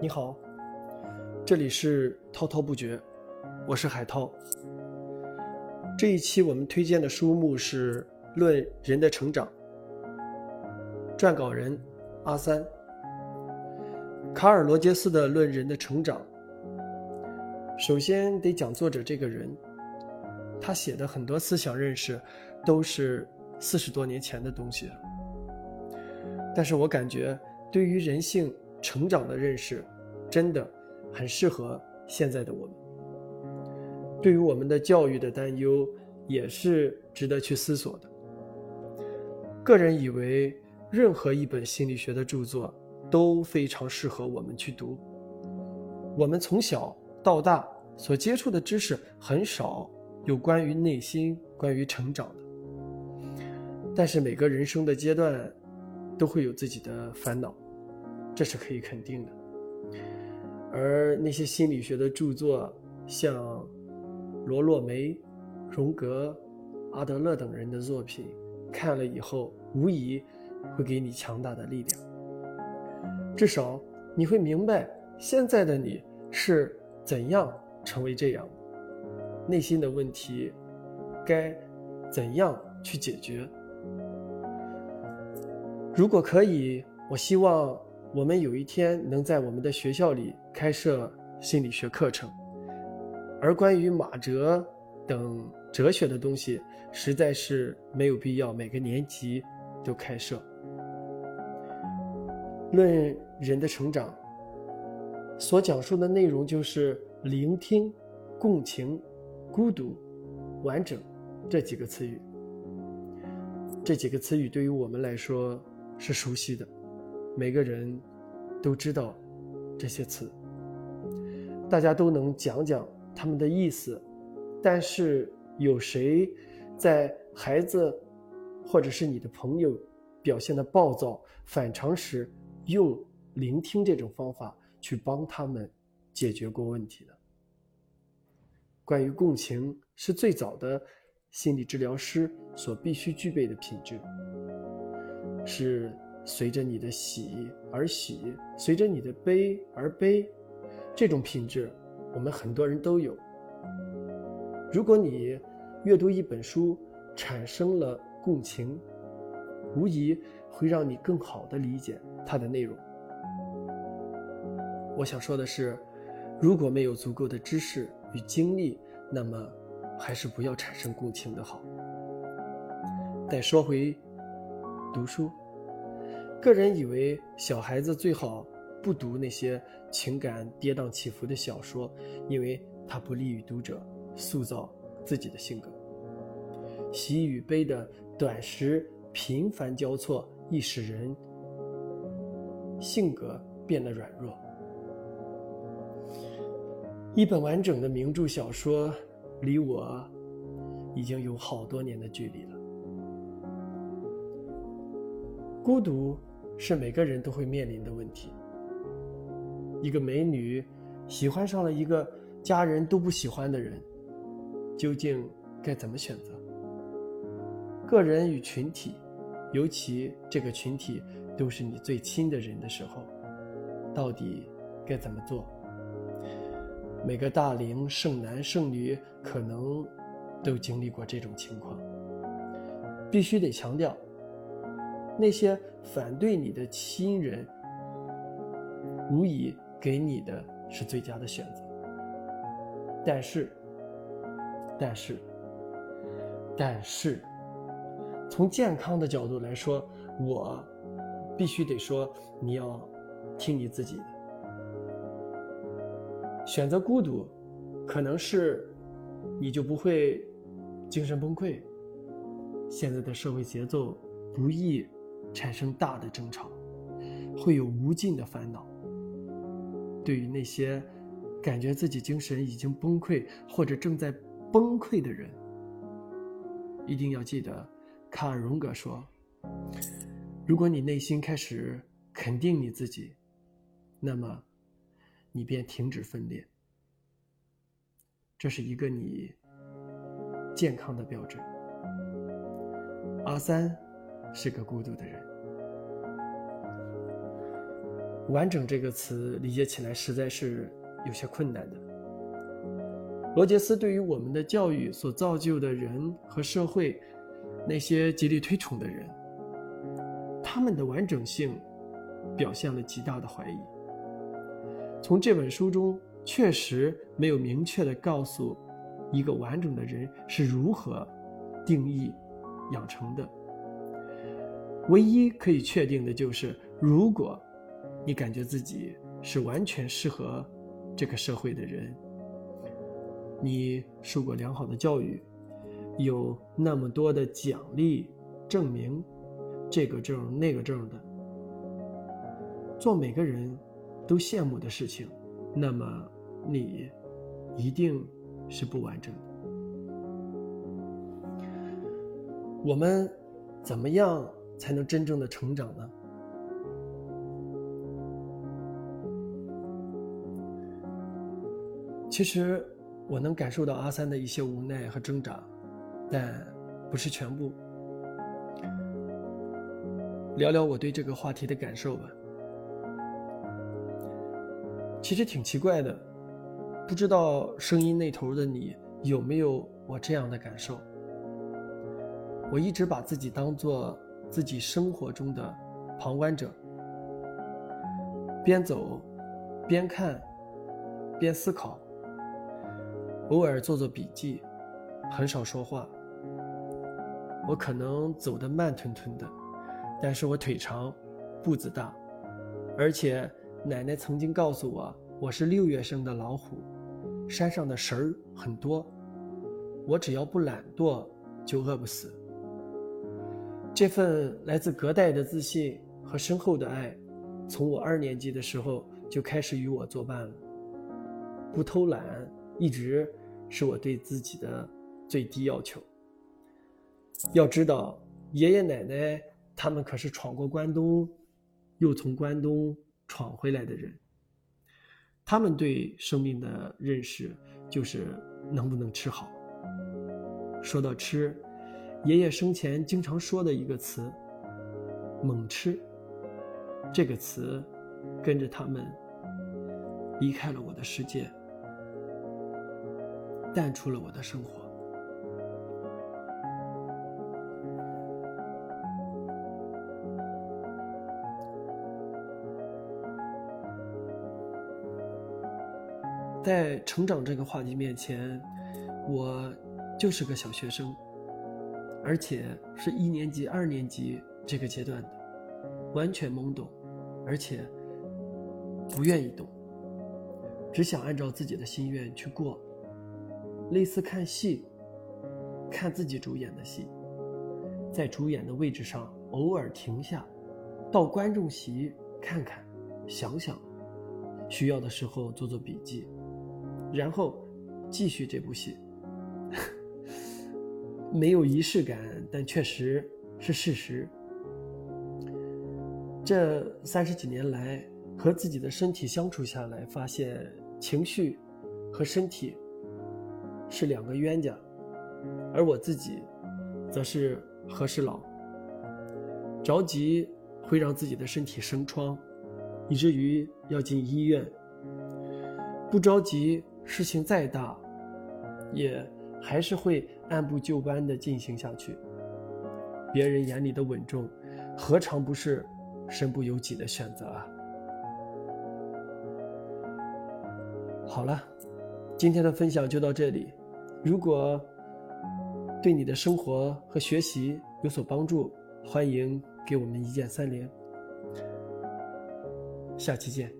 你好，这里是滔滔不绝，我是海涛。这一期我们推荐的书目是《论人的成长》，撰稿人阿三。卡尔·罗杰斯的《论人的成长》，首先得讲作者这个人，他写的很多思想认识都是四十多年前的东西，但是我感觉对于人性。成长的认识，真的很适合现在的我们。对于我们的教育的担忧，也是值得去思索的。个人以为，任何一本心理学的著作都非常适合我们去读。我们从小到大所接触的知识很少有关于内心、关于成长的。但是每个人生的阶段，都会有自己的烦恼。这是可以肯定的，而那些心理学的著作，像罗洛梅、荣格、阿德勒等人的作品，看了以后，无疑会给你强大的力量。至少你会明白，现在的你是怎样成为这样，内心的问题该怎样去解决。如果可以，我希望。我们有一天能在我们的学校里开设心理学课程，而关于马哲等哲学的东西，实在是没有必要每个年级都开设。论人的成长，所讲述的内容就是聆听、共情、孤独、完整这几个词语。这几个词语对于我们来说是熟悉的。每个人都知道这些词，大家都能讲讲他们的意思，但是有谁在孩子或者是你的朋友表现的暴躁反常时，用聆听这种方法去帮他们解决过问题的？关于共情，是最早的心理治疗师所必须具备的品质，是。随着你的喜而喜，随着你的悲而悲，这种品质，我们很多人都有。如果你阅读一本书产生了共情，无疑会让你更好的理解它的内容。我想说的是，如果没有足够的知识与经历，那么还是不要产生共情的好。再说回读书。个人以为，小孩子最好不读那些情感跌宕起伏的小说，因为它不利于读者塑造自己的性格。喜与悲的短时频繁交错，易使人性格变得软弱。一本完整的名著小说，离我已经有好多年的距离了。孤独。是每个人都会面临的问题。一个美女喜欢上了一个家人都不喜欢的人，究竟该怎么选择？个人与群体，尤其这个群体都是你最亲的人的时候，到底该怎么做？每个大龄剩男剩女可能都经历过这种情况，必须得强调。那些反对你的亲人，无疑给你的是最佳的选择。但是，但是，但是，从健康的角度来说，我必须得说，你要听你自己的。选择孤独，可能是你就不会精神崩溃。现在的社会节奏不易。产生大的争吵，会有无尽的烦恼。对于那些感觉自己精神已经崩溃或者正在崩溃的人，一定要记得，卡尔·荣格说：“如果你内心开始肯定你自己，那么你便停止分裂。这是一个你健康的标志。”阿三。是个孤独的人。完整这个词理解起来实在是有些困难的。罗杰斯对于我们的教育所造就的人和社会，那些极力推崇的人，他们的完整性，表现了极大的怀疑。从这本书中，确实没有明确的告诉一个完整的人是如何定义、养成的。唯一可以确定的就是，如果你感觉自己是完全适合这个社会的人，你受过良好的教育，有那么多的奖励证明，这个证那个证的，做每个人都羡慕的事情，那么你一定是不完整的。我们怎么样才能真正的成长呢？其实。我能感受到阿三的一些无奈和挣扎，但不是全部。聊聊我对这个话题的感受吧。其实挺奇怪的，不知道声音那头的你有没有我这样的感受？我一直把自己当做自己生活中的旁观者，边走，边看，边思考。偶尔做做笔记，很少说话。我可能走得慢吞吞的，但是我腿长，步子大，而且奶奶曾经告诉我，我是六月生的老虎，山上的食儿很多，我只要不懒惰，就饿不死。这份来自隔代的自信和深厚的爱，从我二年级的时候就开始与我作伴了。不偷懒，一直。是我对自己的最低要求。要知道，爷爷奶奶他们可是闯过关东，又从关东闯回来的人。他们对生命的认识就是能不能吃好。说到吃，爷爷生前经常说的一个词“猛吃”，这个词跟着他们离开了我的世界。淡出了我的生活。在成长这个话题面前，我就是个小学生，而且是一年级、二年级这个阶段的，完全懵懂，而且不愿意懂，只想按照自己的心愿去过。类似看戏，看自己主演的戏，在主演的位置上偶尔停下，到观众席看看，想想，需要的时候做做笔记，然后继续这部戏。没有仪式感，但确实是事实。这三十几年来和自己的身体相处下来，发现情绪和身体。是两个冤家，而我自己，则是和事佬。着急会让自己的身体生疮，以至于要进医院；不着急，事情再大，也还是会按部就班的进行下去。别人眼里的稳重，何尝不是身不由己的选择啊？好了，今天的分享就到这里。如果对你的生活和学习有所帮助，欢迎给我们一键三连。下期见。